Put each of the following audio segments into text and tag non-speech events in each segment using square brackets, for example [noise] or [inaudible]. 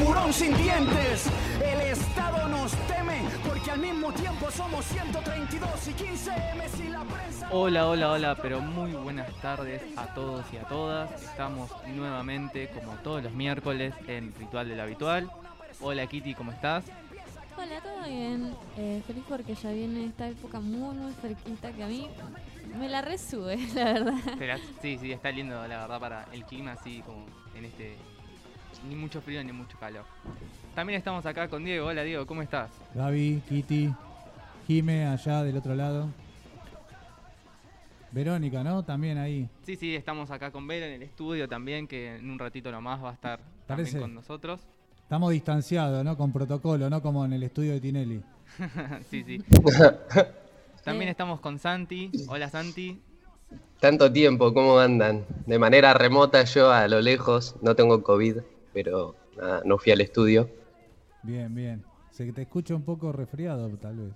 tiburón sin dientes. El Estado nos teme, porque al mismo tiempo somos 132 y 15 M si la prensa... Hola, hola, hola, pero muy buenas tardes a todos y a todas. Estamos nuevamente, como todos los miércoles, en Ritual del Habitual. Hola Kitty, ¿cómo estás? Hola, ¿todo bien? Eh, feliz porque ya viene esta época muy, muy cerquita que a mí me la resube, [laughs] la verdad. Pero, sí, sí, está lindo, la verdad, para el clima así como en este... Ni mucho frío ni mucho calor. También estamos acá con Diego. Hola Diego, ¿cómo estás? Gaby, Kitty, Jime allá del otro lado. Verónica, ¿no? También ahí. Sí, sí, estamos acá con Vero en el estudio también, que en un ratito nomás va a estar también con nosotros. Estamos distanciados, ¿no? Con protocolo, no como en el estudio de Tinelli. [laughs] sí, sí. [laughs] También estamos con Santi. Hola Santi. Tanto tiempo, ¿cómo andan? De manera remota, yo a lo lejos, no tengo COVID, pero nada, no fui al estudio. Bien, bien. Se te escucha un poco resfriado, tal vez.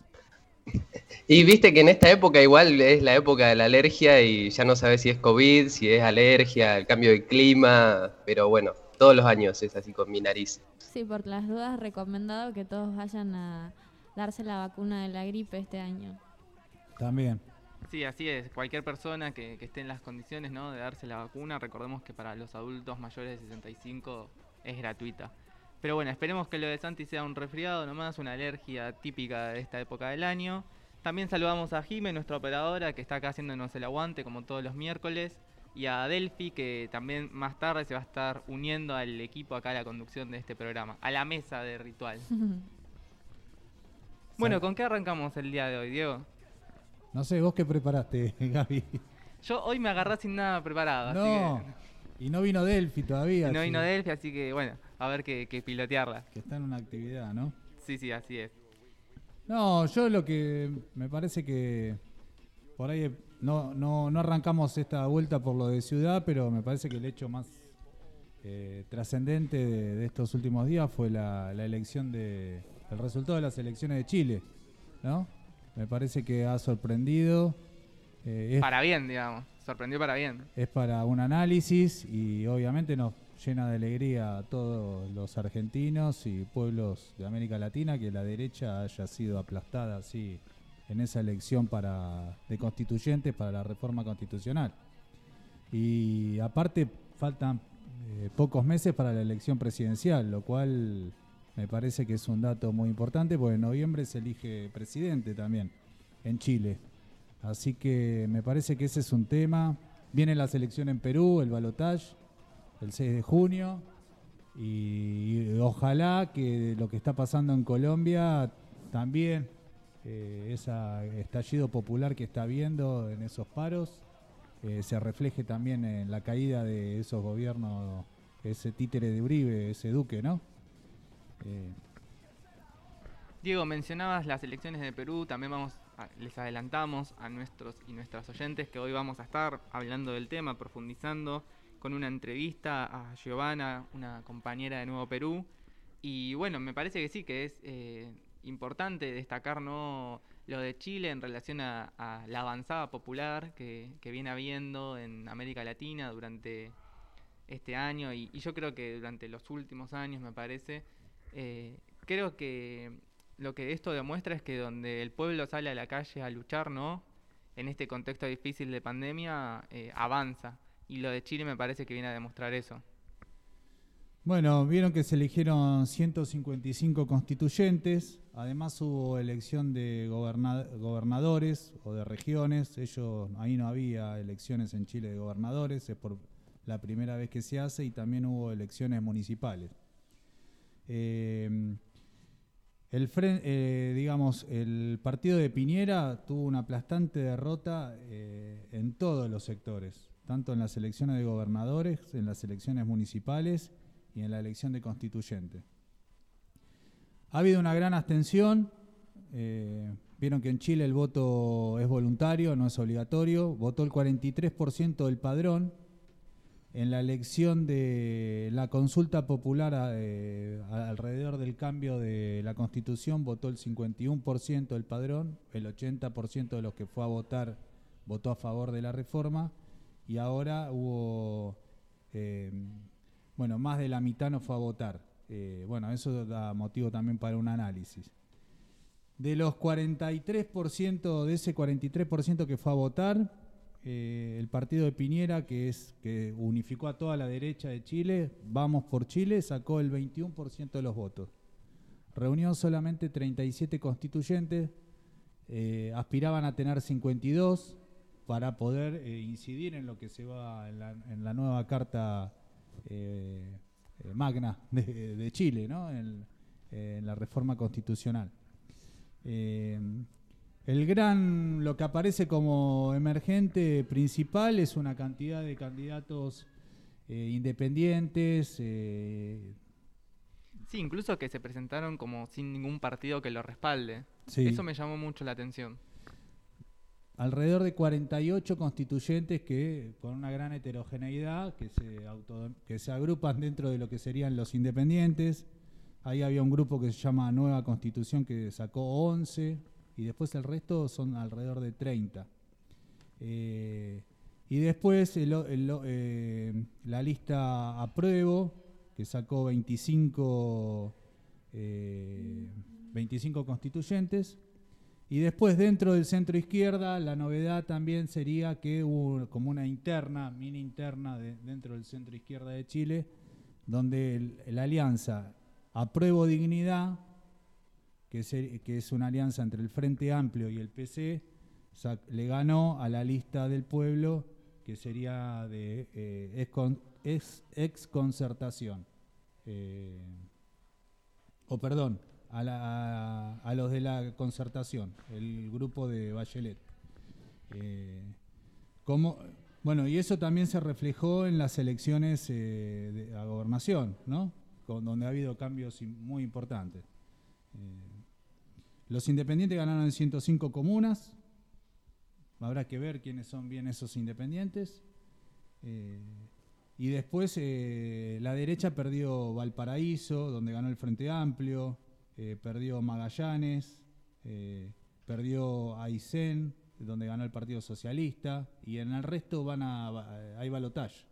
[laughs] Y viste que en esta época igual es la época de la alergia y ya no sabes si es COVID, si es alergia, el cambio de clima, pero bueno, todos los años es así con mi nariz. Sí, por las dudas, recomendado que todos vayan a darse la vacuna de la gripe este año. También. Sí, así es. Cualquier persona que, que esté en las condiciones ¿no? de darse la vacuna, recordemos que para los adultos mayores de 65 es gratuita. Pero bueno, esperemos que lo de Santi sea un resfriado nomás, una alergia típica de esta época del año. También saludamos a Jime, nuestra operadora, que está acá haciéndonos el aguante como todos los miércoles. Y a Delphi, que también más tarde se va a estar uniendo al equipo acá a la conducción de este programa, a la mesa de ritual. [laughs] Bueno, ¿con qué arrancamos el día de hoy, Diego? No sé, ¿vos qué preparaste, [laughs] Gaby? Yo hoy me agarré sin nada preparado, No. así Y no vino Delphi todavía. que no vino Delphi, así que bueno, a ver qué, qué pilotearla. Que está en una actividad, ¿no? Sí, sí, así es. No, yo lo que me parece que por ahí no, no, no arrancamos esta vuelta por lo de ciudad, pero me parece que el hecho más eh, trascendente de, de estos últimos días fue la, la elección de el resultado de las elecciones de Chile, ¿no? Me parece que ha sorprendido. Eh, es, Para bien, digamos. Sorprendió para bien. es para un análisis y obviamente nos llena de alegría a todos los argentinos y pueblos de América Latina que la derecha haya sido aplastada así en esa elección para de constituyentes para la reforma constitucional. Y aparte faltan eh, pocos meses para la elección presidencial, lo cual me parece que es un dato muy importante porque en noviembre se elige presidente también en Chile. Así que me parece que ese es un tema. Viene la selección en Perú, el balotage, el 6 de junio. Y, ojalá que lo que está pasando en Colombia también, eh, ese estallido popular que está habiendo en esos paros, eh, se refleje también en la caída de esos gobiernos, ese títere de Uribe, ese duque, ¿no? Eh, Diego, mencionabas las elecciones de Perú, también vamos les adelantamos a nuestros y nuestras oyentes que hoy vamos a estar hablando del tema, profundizando con una entrevista a Giovanna, una compañera de Nuevo Perú. Y bueno, me parece que sí, que es eh, importante destacar ¿no? lo de Chile en relación a, a la avanzada popular que, que viene habiendo en América Latina durante este año y, y yo creo que durante los últimos años, me parece, eh, creo que lo que esto demuestra es que donde el pueblo sale a la calle a luchar, ¿no? En este contexto difícil de pandemia, eh, avanza. Y lo de Chile me parece que viene a demostrar eso. Bueno, vieron que se eligieron 155 constituyentes, además hubo elección de goberna- gobernadores o de regiones, ellos ahí no había elecciones en Chile de gobernadores, es por la primera vez que se hace y también hubo elecciones municipales. Eh, el, eh, digamos, el partido de Piñera tuvo una aplastante derrota eh, en todos los sectores, tanto en las elecciones de gobernadores, en las elecciones municipales y en la elección de constituyente. Ha habido una gran abstención. eh, vieron que en Chile el voto es voluntario, no es obligatorio. Votó el 43% del padrón. En la elección de la consulta popular eh, alrededor del cambio de la constitución votó el 51% del padrón, el 80% de los que fue a votar votó a favor de la reforma y ahora hubo, eh, bueno, más de la mitad no fue a votar. Eh, bueno, eso da motivo también para un análisis. De los 43%, de ese 43% que fue a votar, eh, el partido de Piñera, que es que unificó a toda la derecha de Chile, Vamos por Chile, sacó el 21% de los votos. Reunió solamente 37 constituyentes, eh, aspiraban a tener 52 para poder eh, incidir en lo que se va en la, nueva carta magna de, Chile, ¿no? en la reforma constitucional. El gran, lo que aparece como emergente principal es una cantidad de candidatos eh, independientes. eh, Sí, incluso que se presentaron como sin ningún partido que lo respalde. Sí. Eso me llamó mucho la atención. alrededor de 48 constituyentes que con una gran heterogeneidad que se auto- que se agrupan dentro de lo que serían los independientes. Ahí había un grupo que se llama Nueva Constitución que sacó 11 y después el resto son alrededor de 30. Eh, y después eh, la lista Apruebo, que sacó 25, eh, 25 constituyentes. Y después dentro del centro izquierda la novedad también sería que hubo como una interna, mini interna de- dentro del centro izquierda de Chile, donde la alianza Apruebo Dignidad, que, es una alianza entre el Frente Amplio y el PC, le ganó a la lista del pueblo, que sería de eh, ex, exconcertación. Eh, o perdón, a, los de la concertación, el grupo de Bachelet. Eh, como, bueno, y eso también se reflejó en las elecciones eh, de, a gobernación, ¿no? Con, donde ha habido cambios muy importantes. Los independientes ganaron en 105 comunas. Habrá que ver quiénes son bien esos independientes. Eh, y después eh, la derecha perdió Valparaíso, donde ganó el Frente Amplio, eh, perdió Magallanes, perdió Aysén, donde ganó el Partido Socialista, y en el resto van a, hay balotaje.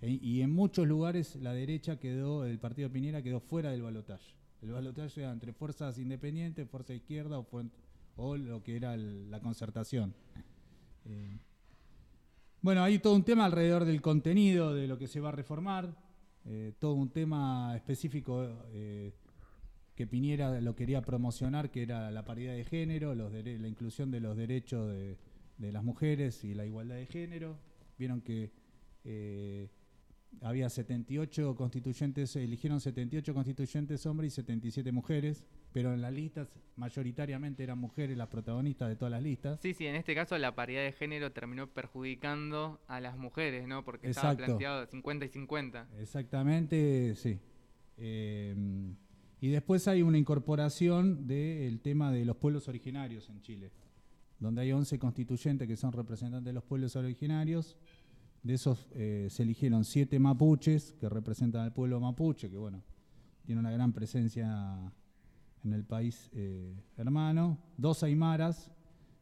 E- y en muchos lugares la derecha quedó, el Partido Piñera quedó fuera del balotaje. El balotaje era entre fuerzas independientes, fuerza izquierda o, o lo que era la concertación. Eh, bueno, hay todo un tema alrededor del contenido de lo que se va a reformar, eh, todo un tema específico eh, que Piñera lo quería promocionar, que era la paridad de género, la inclusión de los derechos de, de las mujeres y la igualdad de género. Vieron que había 78 constituyentes, eligieron 78 constituyentes hombres y 77 mujeres, pero en las listas mayoritariamente eran mujeres las protagonistas de todas las listas. Sí, sí, en este caso la paridad de género terminó perjudicando a las mujeres, ¿no? Porque estaba planteado 50 y 50. Exactamente, sí. Eh, y después hay una incorporación del tema de los pueblos originarios en Chile, donde hay 11 constituyentes que son representantes de los pueblos originarios. De esos eh, se eligieron 7 mapuches que representan al pueblo mapuche, que bueno, tiene una gran presencia en el país eh, hermano, dos aymaras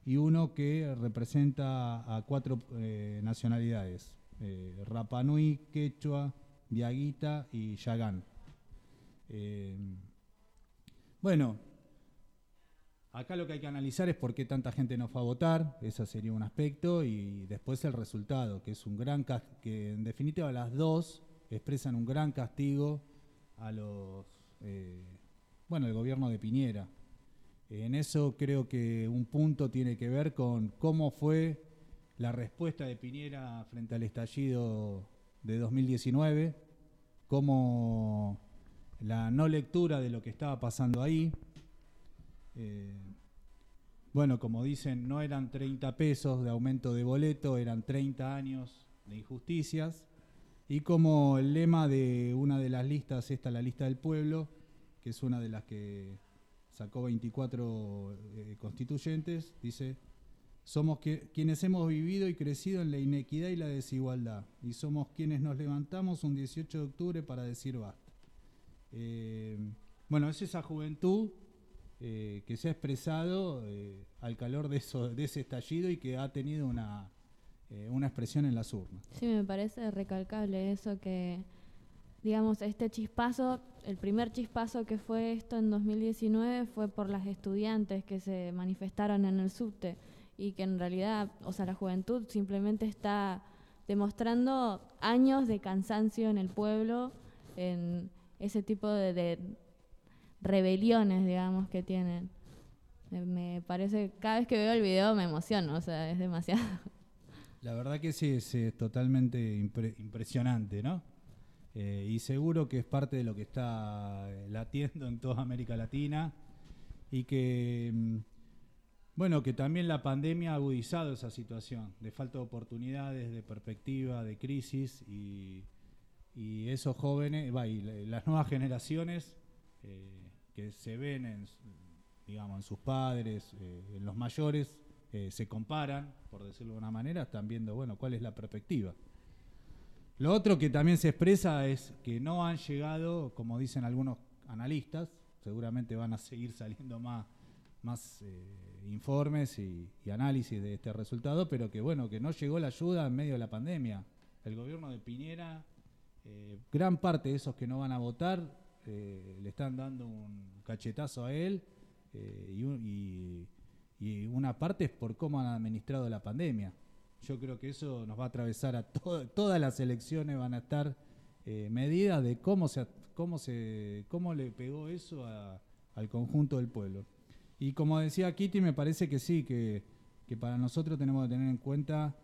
y uno que representa a cuatro eh, nacionalidades, eh, Rapanui, Quechua, Diaguita y Yagán. Bueno, acá lo que hay que analizar es por qué tanta gente no fue a votar, ese sería un aspecto, y después el resultado, que es un gran que en definitiva las dos expresan un gran castigo a los eh, bueno, el gobierno de Piñera. En eso creo que un punto tiene que ver con cómo fue la respuesta de Piñera frente al estallido de 2019, cómo la no lectura de lo que estaba pasando ahí. Eh, bueno, como dicen, no eran 30 pesos de aumento de boleto, eran 30 años de injusticias. Y como el lema de una de las listas, esta la lista del pueblo, que es una de las que sacó 24 eh, constituyentes, dice, somos quienes hemos vivido y crecido en la inequidad y la desigualdad, y somos quienes nos levantamos un 18 de octubre para decir basta. Eh, bueno, es esa juventud eh, que se ha expresado eh, al calor de, eso, de ese estallido y que ha tenido una, una expresión en las urnas. Sí, me parece recalcable eso que, digamos, este chispazo, el primer chispazo que fue esto en 2019 fue por las estudiantes que se manifestaron en el subte y que en realidad, o sea, la juventud simplemente está demostrando años de cansancio en el pueblo, en ese tipo de, rebeliones, digamos, que tienen. Me, parece, cada vez que veo el video me emociono, o sea, es demasiado. [laughs] La verdad que sí, es, totalmente impresionante, ¿no? Eh, y seguro que es parte de lo que está latiendo en toda América Latina y que mm, bueno, que también la pandemia ha agudizado esa situación de falta de oportunidades, de perspectiva, de crisis y, esos jóvenes, y las nuevas generaciones eh, se ven en, digamos, en sus padres, eh, en los mayores, eh, se comparan, por decirlo de una manera, están viendo, bueno, cuál es la perspectiva. Lo otro que también se expresa es que no han llegado, como dicen algunos analistas, seguramente van a seguir [laughs] saliendo más más eh, informes y, análisis de este resultado, pero que bueno, que no llegó la ayuda en medio de la pandemia. El gobierno de Piñera, gran parte de esos que no van a votar, eh, le están dando un cachetazo a él y, una parte es por cómo han administrado la pandemia. Yo creo que eso nos va a atravesar a todas las elecciones, van a estar medidas de cómo se, cómo se cómo le pegó eso al conjunto del pueblo. Y como decía Kitty, me parece que sí, que, para nosotros tenemos que tener en cuenta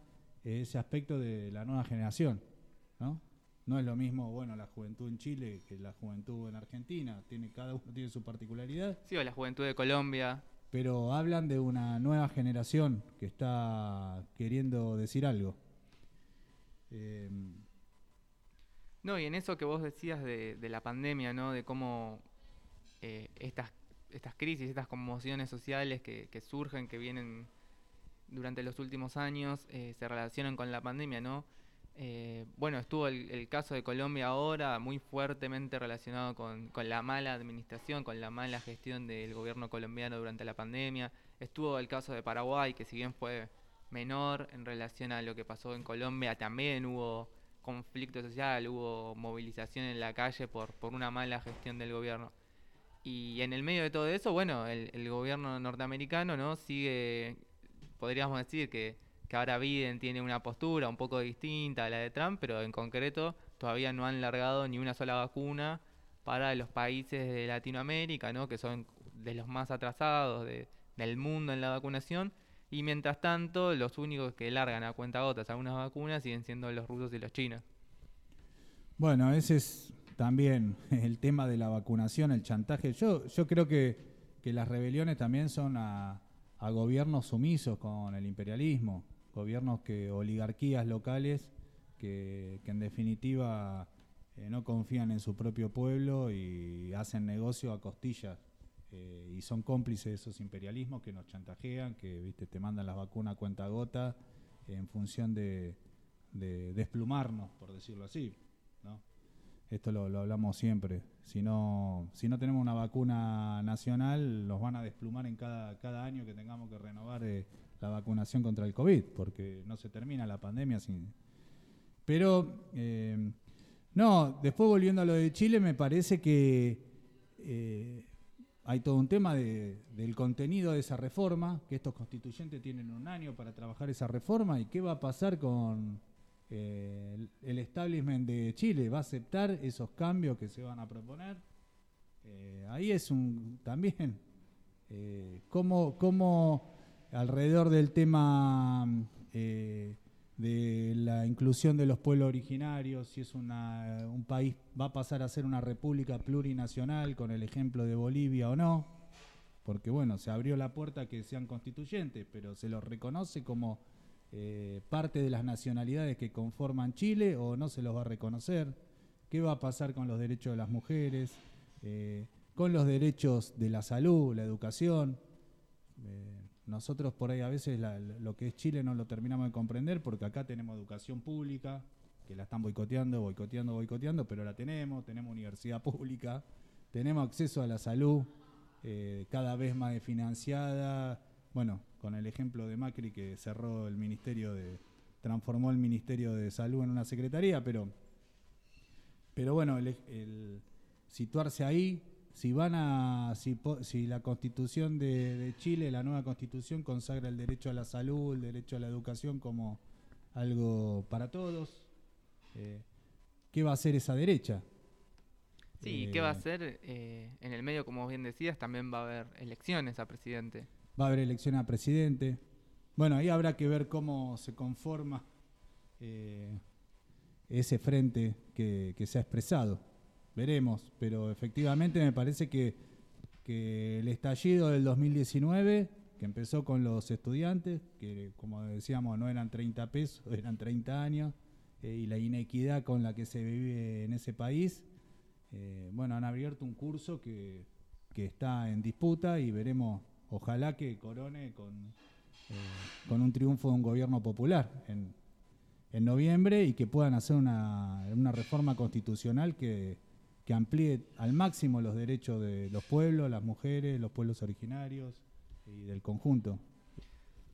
ese aspecto de la nueva generación, ¿no? No es lo mismo, bueno, la juventud en Chile que la juventud en Argentina, tiene cada uno tiene su particularidad. Sí, o la juventud de Colombia. Pero hablan de una nueva generación que está queriendo decir algo. Eh, no, y en eso que vos decías de, la pandemia, ¿no? De cómo eh, estas estas crisis, estas conmociones sociales que, surgen, que vienen durante los últimos años, eh, se relacionan con la pandemia, ¿no? Eh, bueno, estuvo el, caso de Colombia ahora, muy fuertemente relacionado con, la mala administración, con la mala gestión del gobierno colombiano durante la pandemia. Estuvo el caso de Paraguay, que si bien fue menor en relación a lo que pasó en Colombia, también hubo conflicto social, hubo movilización en la calle por, por una mala gestión del gobierno. Y en el medio de todo eso, bueno, el, gobierno norteamericano no sigue, podríamos decir que, que, ahora Biden tiene una postura un poco distinta a la de Trump, pero en concreto todavía no han largado ni una sola vacuna para los países de Latinoamérica, ¿no? que son de los más atrasados del mundo en la vacunación. Y mientras tanto, los únicos que largan a cuenta gotas algunas vacunas siguen siendo los rusos y los chinos. Bueno, ese es también [laughs] el tema de la vacunación, el chantaje. Yo, yo creo que, las rebeliones también son a, gobiernos sumisos con el imperialismo, gobiernos que, oligarquías locales que, en definitiva eh, no confían en su propio pueblo y hacen negocio a costillas. Eh, y son cómplices de esos imperialismos que nos chantajean, que viste te mandan las vacunas a cuenta gota en función de, de desplumarnos, por decirlo así. ¿no? esto lo, hablamos siempre, si no, si no tenemos una vacuna nacional, nos van a desplumar en cada, cada año que tengamos que renovar eh, la vacunación contra el COVID, porque no se termina la pandemia sin... Pero, eh, no, después volviendo a lo de Chile, me parece que eh, hay todo un tema del contenido de esa reforma, que estos constituyentes tienen un año para trabajar esa reforma, y qué va a pasar con eh, el, establishment de Chile va a aceptar esos cambios que se van a proponer. Ahí es un también eh, cómo, alrededor del tema de la inclusión de los pueblos originarios, si es un país va a pasar a ser una república plurinacional con el ejemplo de Bolivia o no, porque bueno, se abrió la puerta a que sean constituyentes, pero se los reconoce como eh, parte de las nacionalidades que conforman Chile o no se los va a reconocer, qué va a pasar con los derechos de las mujeres, eh, con los derechos de la salud, la educación. Eh, nosotros por ahí a veces la- lo que es Chile no lo terminamos de comprender porque acá tenemos educación pública, que la están boicoteando, boicoteando, boicoteando, pero la tenemos, tenemos universidad pública, tenemos acceso a la salud eh, cada vez más financiada, bueno, con el ejemplo de Macri que cerró el ministerio de, transformó el Ministerio de Salud en una secretaría, pero, pero bueno, el, el situarse ahí, si van a, si, la constitución de, de Chile, la nueva constitución consagra el derecho a la salud, el derecho a la educación como algo para todos, eh, ¿qué va a hacer esa derecha? Sí, Eh, ¿qué va a hacer? Eh, en el medio, como bien decías, también va a haber elecciones a presidente. Va a haber elecciones a presidente. Bueno, ahí habrá que ver cómo se conforma eh, ese frente que, que se ha expresado. Veremos, pero efectivamente me parece que, que el estallido del 2019, que empezó con los estudiantes, que como decíamos no eran 30 pesos, [laughs] eran 30 años, eh, y la inequidad con la que se vive en ese país, eh, bueno, han abierto un curso que, que está en disputa y veremos, ojalá que corone con, eh, con un triunfo de un gobierno popular en, en noviembre y que puedan hacer una, una reforma constitucional que, que amplíe al máximo los derechos de los pueblos, las mujeres, los pueblos originarios y del conjunto.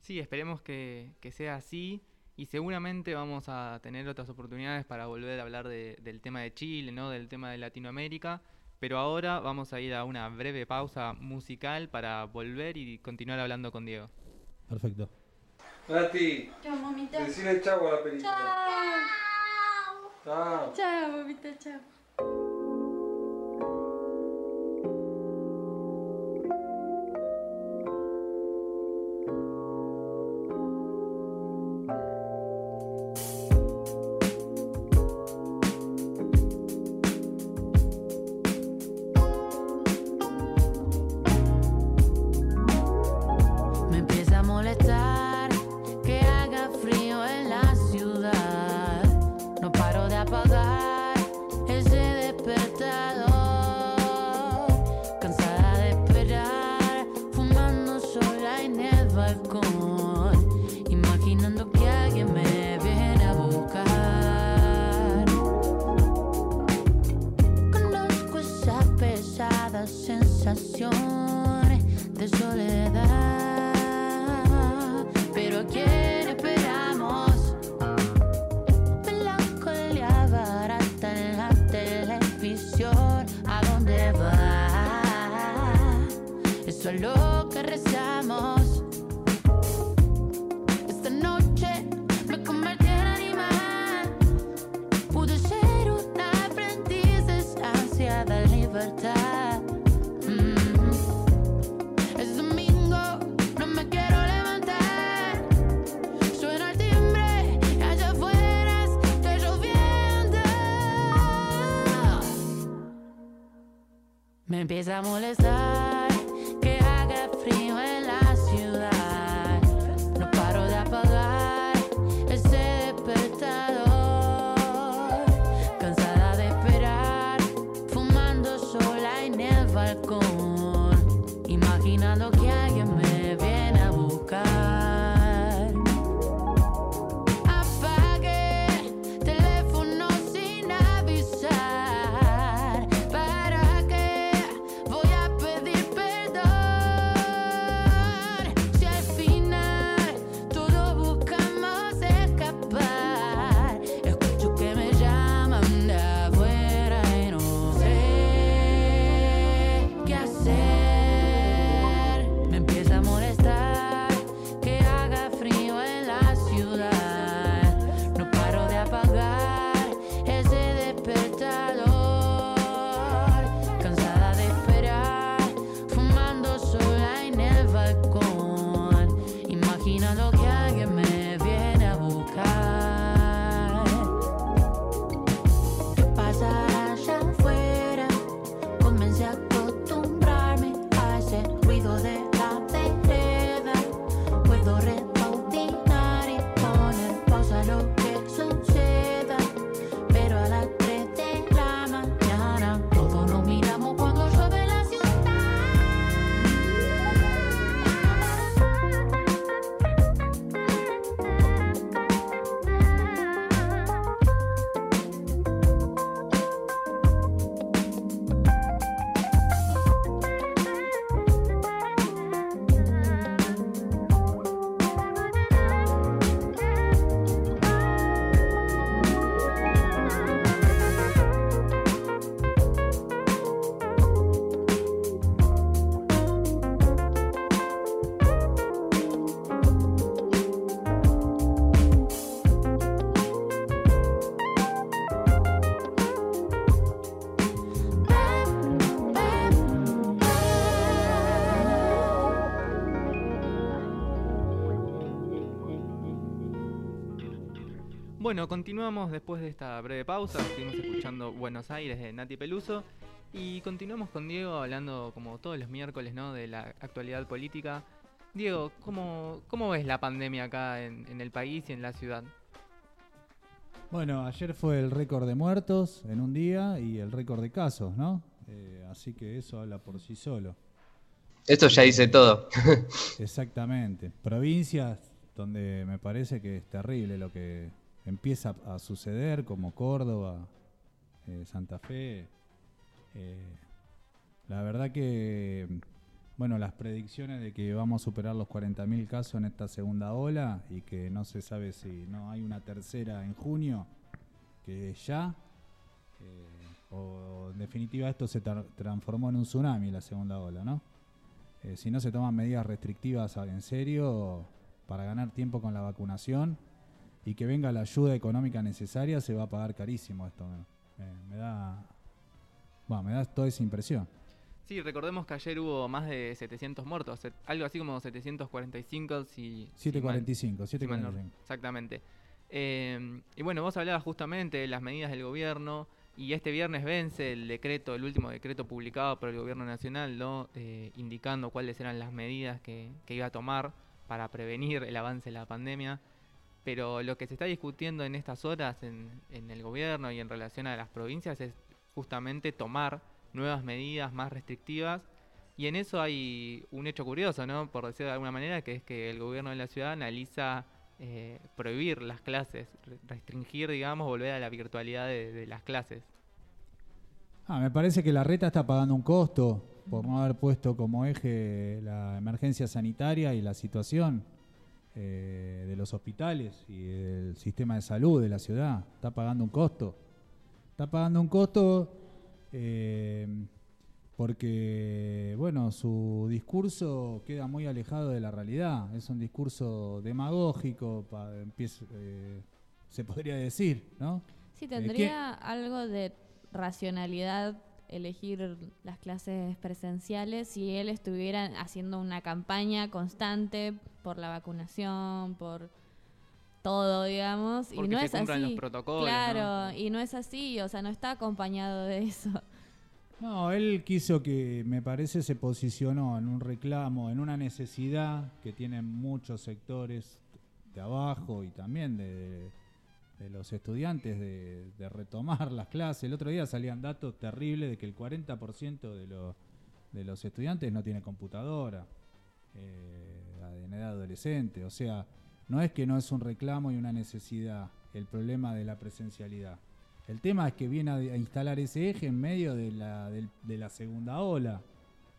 Sí, esperemos que, que sea así y seguramente vamos a tener otras oportunidades para volver a hablar de- del tema de Chile, ¿no? del tema de Latinoamérica, pero ahora vamos a ir a una breve pausa musical para volver y continuar hablando con Diego. Perfecto. Nati, Chao, mamita. decile chau a la película. Chao. Chao, mamita, chao. Empieza a molestar que haga frío en la ciudad. No paro de apagar ese despertador. Cansada de esperar, fumando sola en el balcón. Imaginando que bueno, continuamos después de esta breve pausa. Estuvimos escuchando Buenos Aires de Nati Peluso. Y continuamos con Diego hablando, como todos los miércoles, ¿no? de la actualidad política. Diego, ¿cómo, cómo ves la pandemia acá en, en el país y en la ciudad? Bueno, ayer fue el récord de muertos en un día y el récord de casos, ¿no? Eh, así que eso habla por sí solo. Esto ya dice todo. [laughs] Exactamente. Provincias donde me parece que es terrible lo que empieza a suceder, como Córdoba, eh, Santa Fe. Eh, la verdad que, bueno, las predicciones de que vamos a superar los 40.000 casos en esta segunda ola y que no se sabe si no hay una tercera en junio, que ya, eh, o en definitiva esto se tra- transformó en un tsunami la segunda ola, ¿no? Si no se toman medidas restrictivas en serio para ganar tiempo con la vacunación y que venga la ayuda económica necesaria, se va a pagar carísimo esto. Me, da, bueno, me da toda esa impresión. Sí, recordemos que ayer hubo más de 700 muertos, algo así como 745 si... si mal- 745, si mal no- 745. exactamente. Eh, y bueno, vos hablabas justamente de las medidas del gobierno y este viernes vence el decreto, el último decreto publicado por el gobierno nacional, ¿no? Eh, indicando cuáles eran las medidas que, que iba a tomar para prevenir el avance de la pandemia. Pero lo que se está discutiendo en estas horas en, el gobierno y en relación a las provincias es justamente tomar nuevas medidas más restrictivas. Y en eso hay un hecho curioso, ¿no? Por decirlo de alguna manera, que es que el gobierno de la ciudad analiza eh, prohibir las clases, re- restringir, digamos, volver a la virtualidad de, de las clases. Ah, me parece que la reta está pagando un costo por no haber puesto como eje la emergencia sanitaria y la situación eh, de los hospitales y del sistema de salud de la ciudad. Está pagando un costo. Está pagando un costo eh, porque, bueno, su discurso queda muy alejado de la realidad. Es un discurso demagógico, pa- empieza- eh, se podría decir, ¿no? Sí, tendría algo de racionalidad elegir las clases presenciales si él estuviera haciendo una campaña constante por la vacunación, por todo, digamos, Porque y no se es cumplan así. los protocolos, claro, y no es así, o sea, no está acompañado de eso. No, él quiso que, me parece, se posicionó en un reclamo, en una necesidad que tienen muchos sectores de abajo y también de, de los estudiantes de, de retomar las clases. El otro día salían datos terribles de que el 40% de, los de los estudiantes no tiene computadora eh, en edad adolescente. O sea, no es que no es un reclamo y una necesidad el problema de la presencialidad. El tema es que viene a, instalar ese eje en medio de la, del- de la segunda ola.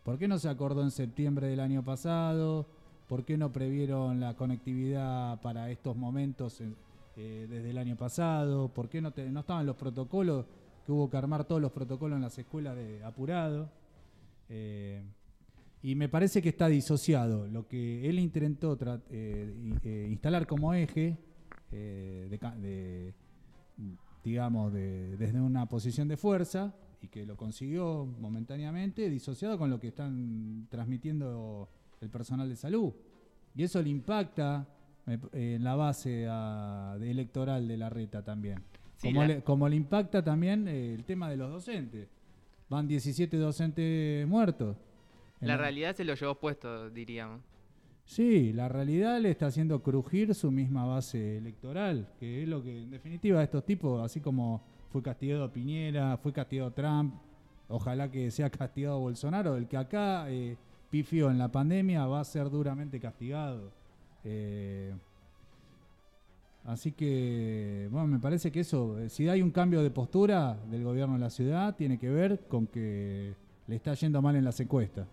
¿Por qué no se acordó en septiembre del año pasado? ¿Por qué no previeron la conectividad para estos momentos en- eh, desde el año pasado? ¿Por qué no, estaban los protocolos? Que hubo que armar todos los protocolos en las escuelas de apurado. Eh, y me parece que está disociado. Lo que él intentó eh, instalar como eje, digamos, de- desde una posición de fuerza, y que lo consiguió momentáneamente, disociado con lo que están transmitiendo el personal de salud. Y eso le impacta en la base a- de electoral de la reta también. Sí, como, la- le, como le impacta también eh, el tema de los docentes. Van 17 docentes muertos. La realidad se lo llevó puesto, diríamos. Sí, la realidad le está haciendo crujir su misma base electoral, que es lo que, en definitiva, estos tipos, así como fue castigado Piñera, fue castigado Trump, ojalá que sea castigado Bolsonaro, el que acá eh, pifió en la pandemia va a ser duramente castigado. Eh, así que, bueno, me parece que eso, eh, si hay un cambio de postura del gobierno de la ciudad, tiene que ver con que le está yendo mal en las encuestas.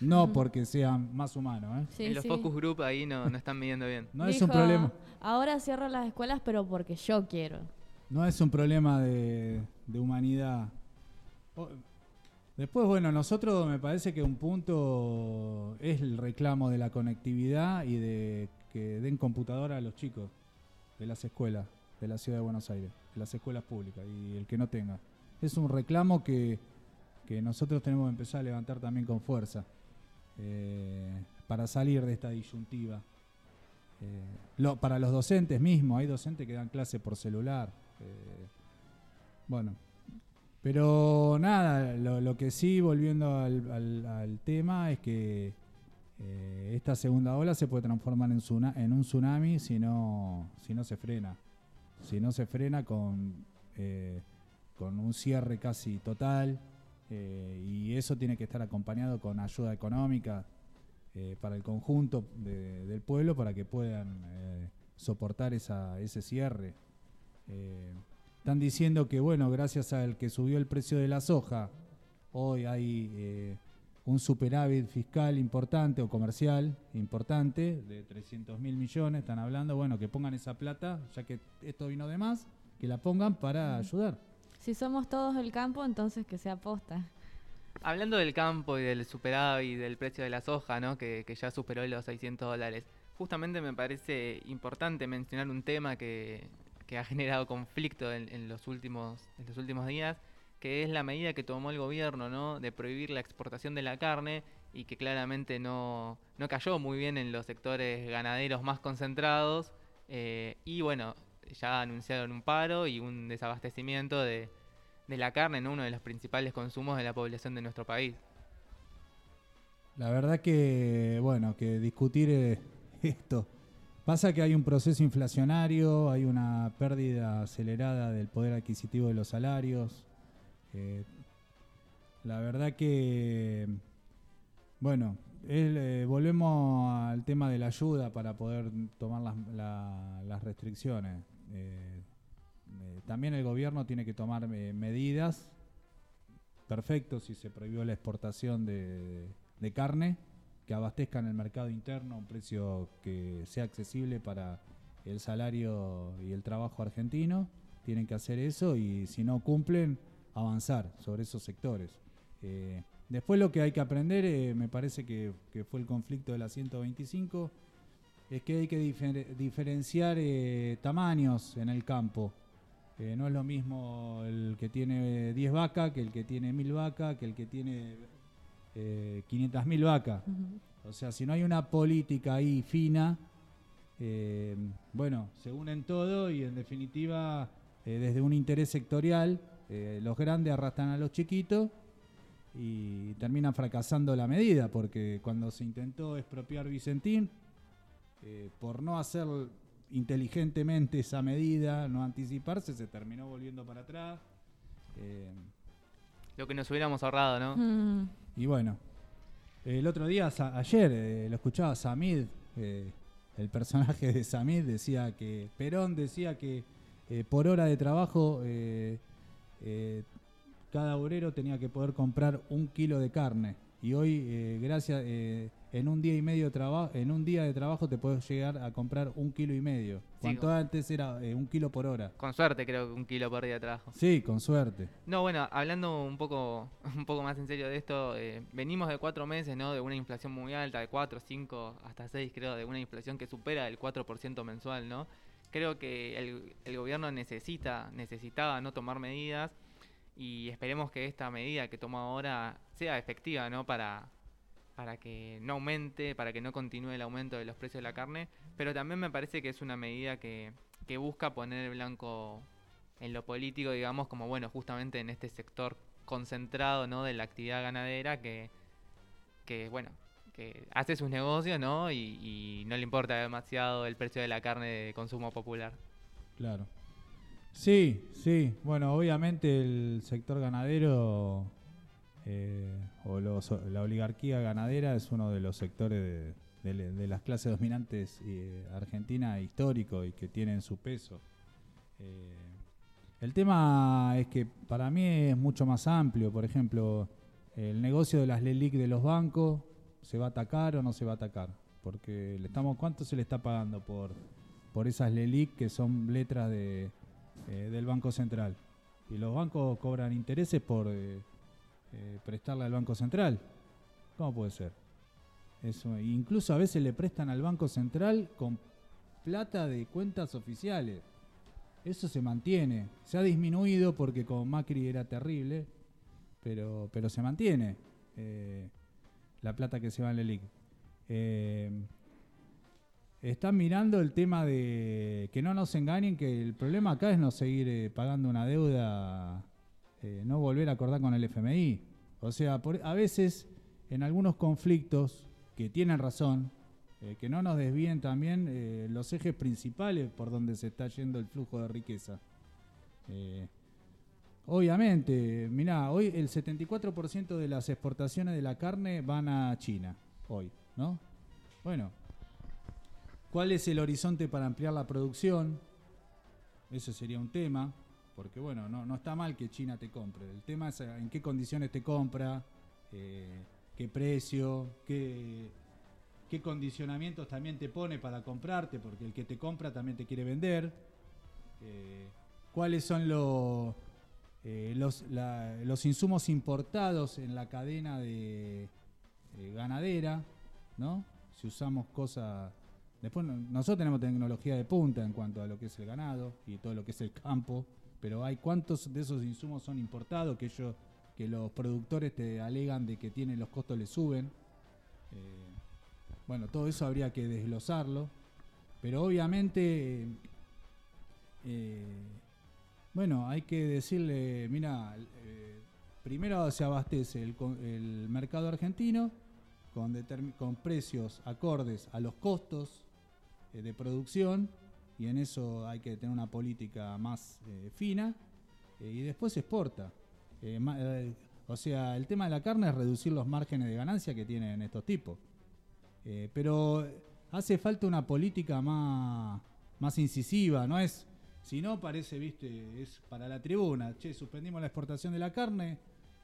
No porque sean más humanos, ¿eh? Sí, en los sí. focus group ahí no, no están midiendo bien. No es un problema. Ahora cierro las escuelas, pero porque yo quiero. No es un problema de, de humanidad. Después, bueno, nosotros me parece que un punto es el reclamo de la conectividad y de que den computadora a los chicos de las escuelas de la ciudad de Buenos Aires, de las escuelas públicas y el que no tenga. Es un reclamo que, que nosotros tenemos que empezar a levantar también con fuerza eh, para salir de esta disyuntiva. Eh, para los docentes mismos, hay docentes que dan clase por celular. eh, bueno, pero nada, lo, que sí, volviendo al tema, es que eh, esta segunda ola se puede transformar en, un tsunami si no, si no se frena. Si no se frena con, eh, con un cierre casi total, eh, y eso tiene que estar acompañado con ayuda económica para el conjunto de- del pueblo para que puedan soportar esa, ese cierre. Están diciendo que, bueno, gracias al que subió el precio de la soja, hoy hay un superávit fiscal importante o comercial importante de 300 mil millones, están hablando, bueno, que pongan esa plata, ya que esto vino de más, que la pongan para ayudar. Si somos todos el campo, entonces que se aposta. Hablando del campo y del superávit y del precio de la soja, ¿no? que, que ya superó los 600 dólares, justamente me parece importante mencionar un tema que, que ha generado conflicto en, en los últimos, en los últimos días, que es la medida que tomó el gobierno ¿no? de prohibir la exportación de la carne y que claramente no, no cayó muy bien en los sectores ganaderos más concentrados. eh, y bueno, ya anunciaron un paro y un desabastecimiento de, de la carne, ¿no? uno de los principales consumos de la población de nuestro país. La verdad que, bueno, que discutir esto. Pasa que hay un proceso inflacionario, hay una pérdida acelerada del poder adquisitivo de los salarios. Eh, la verdad que, bueno, eh, volvemos al tema de la ayuda para poder tomar las, la- las restricciones. Eh, también el gobierno tiene que tomar medidas perfecto si se prohibió la exportación de, de carne, que abastezcan el mercado interno a un precio que sea accesible para el salario y el trabajo argentino. Tienen que hacer eso y si no cumplen, avanzar sobre esos sectores. Eh, después lo que hay que aprender, eh, me parece que, que fue el conflicto de la 125, es que hay que difer- diferenciar eh, tamaños en el campo. No es lo mismo el que tiene 10 vacas que el que tiene 1000 vacas, que el que tiene eh, 500.000 vacas. O sea, si no hay una política ahí fina, bueno, se unen todo y en definitiva, desde un interés sectorial, eh, los grandes arrastran a los chiquitos y terminan fracasando la medida, porque cuando se intentó expropiar Vicentín, eh, por no hacer inteligentemente esa medida, no anticiparse, se terminó volviendo para atrás. Eh, Lo que nos hubiéramos ahorrado, ¿no? Mm, y bueno, el otro día, ayer, eh, lo escuchaba Samid, eh, el personaje de Samid decía que, Perón decía que por hora de trabajo eh, cada obrero tenía que poder comprar un kilo de carne. Y hoy, eh, gracias, eh, en un día y medio de trabajo, en un día de trabajo te puedes llegar a comprar un kilo y medio. Cuanto antes era eh, un kilo por hora. Con suerte creo que un kilo por día de trabajo. Sí, con suerte. No, bueno, hablando un poco, [laughs] un poco más en serio de esto, venimos de cuatro meses, ¿no? De una inflación muy alta, de 4, 5, hasta 6 creo, de una inflación que supera el 4% mensual, ¿no? Creo que el, el gobierno necesita, necesitaba no tomar medidas y esperemos que esta medida que toma ahora sea efectiva, ¿no? Para, para que no aumente, para que no continúe el aumento de los precios de la carne, pero también me parece que es una medida que, que busca poner el blanco en lo político, digamos, como bueno, justamente en este sector concentrado, ¿no? De la actividad ganadera que, que bueno, que hace sus negocios, ¿no? Y, no le importa demasiado el precio de la carne de consumo popular. Claro. Sí, sí. Bueno, obviamente el sector ganadero eh, o la oligarquía ganadera es uno de los sectores de, las clases dominantes eh, argentina histórico y que tienen su peso. Eh, el tema es que para mí es mucho más amplio. Por ejemplo, el negocio de las LELIC de los bancos, ¿se va a atacar o no se va a atacar? Porque le estamos, ¿cuánto se le está pagando por, por esas LELIC que son letras de, eh, del Banco Central? Y los bancos cobran intereses por eh, eh, prestarle al Banco Central. ¿Cómo puede ser? Eso, incluso a veces le prestan al Banco Central con plata de cuentas oficiales. Eso se mantiene. Se ha disminuido porque con Macri era terrible, pero, pero se mantiene eh, la plata que se va en la LELIC. Eh, están mirando el tema de que no nos engañen, que el problema acá es no seguir eh, pagando una deuda, eh, no volver a acordar con el FMI. O sea, a veces en algunos conflictos que tienen razón, eh, que no nos desvíen también los ejes principales por donde se está yendo el flujo de riqueza. Obviamente, mirá, hoy el 74% de las exportaciones de la carne van a China, hoy, ¿no? Bueno, ¿cuál es el horizonte para ampliar la producción? Eso sería un tema, porque bueno, no, no está mal que China te compre. El tema es eh, en qué condiciones te compra, eh, qué precio, qué, qué condicionamientos también te pone para comprarte, porque el que te compra también te quiere vender. Eh, ¿Cuáles son lo- eh, los, los insumos importados en la cadena de eh, ganadera? ¿no? Si usamos cosas... Después no- nosotros tenemos tecnología de punta en cuanto a lo que es el ganado y todo lo que es el campo, pero hay cuántos de esos insumos son importados que ellos, que los productores te alegan de que tienen los costos les suben. Eh, bueno, todo eso habría que desglosarlo, pero obviamente, bueno, hay que decirle, mira, eh, primero se abastece el, el mercado argentino con, precios acordes a los costos eh, de producción y en eso hay que tener una política más eh, fina y después se exporta. O sea, el tema de la carne es reducir los márgenes de ganancia que tienen estos tipos. Pero hace falta una política más, más incisiva, no es, si no parece, viste, es para la tribuna, che, suspendimos la exportación de la carne,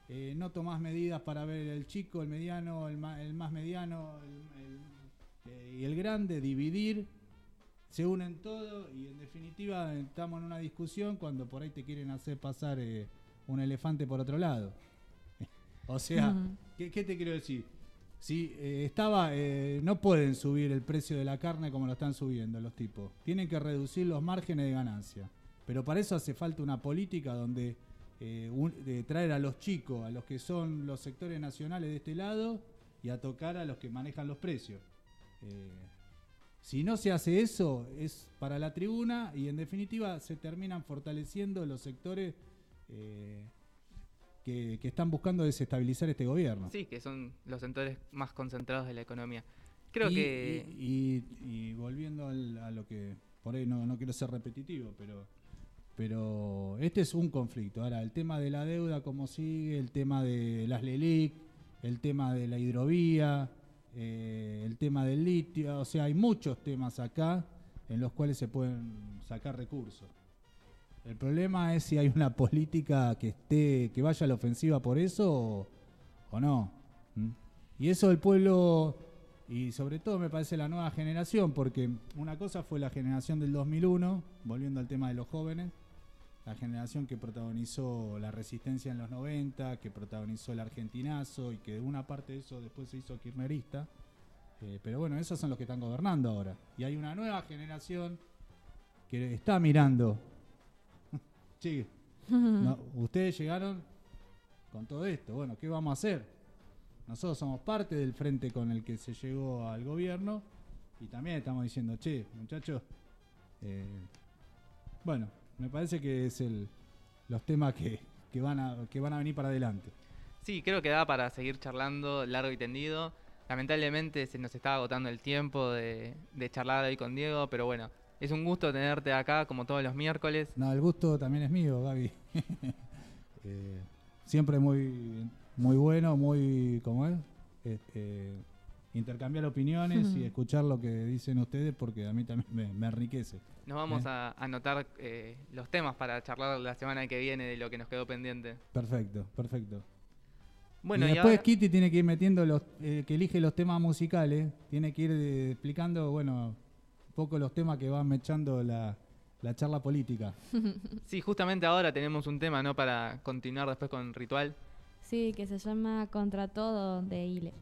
eh, no tomás medidas para ver el chico, el mediano, el, ma- el más mediano el- el- eh, y el grande, dividir, se unen todo y en definitiva estamos en una discusión cuando por ahí te quieren hacer pasar eh, un elefante por otro lado. [laughs] o sea, Ujú. ¿qué, qué te quiero decir? Si eh, estaba, eh, no pueden subir el precio de la carne como lo están subiendo los tipos. Tienen que reducir los márgenes de ganancia. Pero para eso hace falta una política donde eh, traer a los chicos, a los que son los sectores nacionales de este lado, y a tocar a los que manejan los precios. Si no se hace eso, es para la tribuna y en definitiva se terminan fortaleciendo los sectores que, que están buscando desestabilizar este gobierno. Sí, que son los sectores más concentrados de la economía. Creo y, que... y- y- y volviendo al- a lo que por ahí no, no quiero ser repetitivo, pero pero este es un conflicto. Ahora, el tema de la deuda, cómo sigue, el tema de las LELIC, el tema de la hidrovía, eh, el tema del litio, o sea, hay muchos temas acá en los cuales se pueden sacar recursos. El problema es si hay una política que esté, que vaya a la ofensiva por eso o, no. Y eso el pueblo, y sobre todo me parece la nueva generación, porque una cosa fue la generación del 2001, volviendo al tema de los jóvenes, la generación que protagonizó la resistencia en los 90, que protagonizó el argentinazo y que una parte de eso después se hizo kirchnerista. Eh, pero bueno, esos son los que están gobernando ahora. Y hay una nueva generación que está mirando. Sí, [laughs] no, ustedes llegaron con todo esto. Bueno, ¿qué vamos a hacer? Nosotros somos parte del frente con el que se llegó al gobierno y también estamos diciendo, che, muchachos, eh, bueno, me parece que es el, los temas que, que, van a, que van a venir para adelante. Sí, creo que da para seguir charlando largo y tendido. Lamentablemente se nos está agotando el tiempo de, de charlar hoy con Diego, pero bueno, es un gusto tenerte acá como todos los miércoles. No, el gusto también es mío, Gaby. [laughs] Eh, siempre muy, muy bueno, muy, ¿cómo es? Eh, eh, intercambiar opiniones y escuchar lo que dicen ustedes porque a mí también me, me enriquece. Nos vamos Eh. a anotar eh, los temas para charlar la semana que viene de lo que nos quedó pendiente. Perfecto, perfecto. Bueno, y y, después ahora- Kitty tiene que ir metiendo los, eh, que elige los temas musicales, tiene que ir explicando, bueno, poco los temas que van mechando la, la charla política. [laughs] sí, justamente ahora tenemos un tema, ¿no? Para continuar después con Ritual. Sí, que se llama Contra Todo de Ile.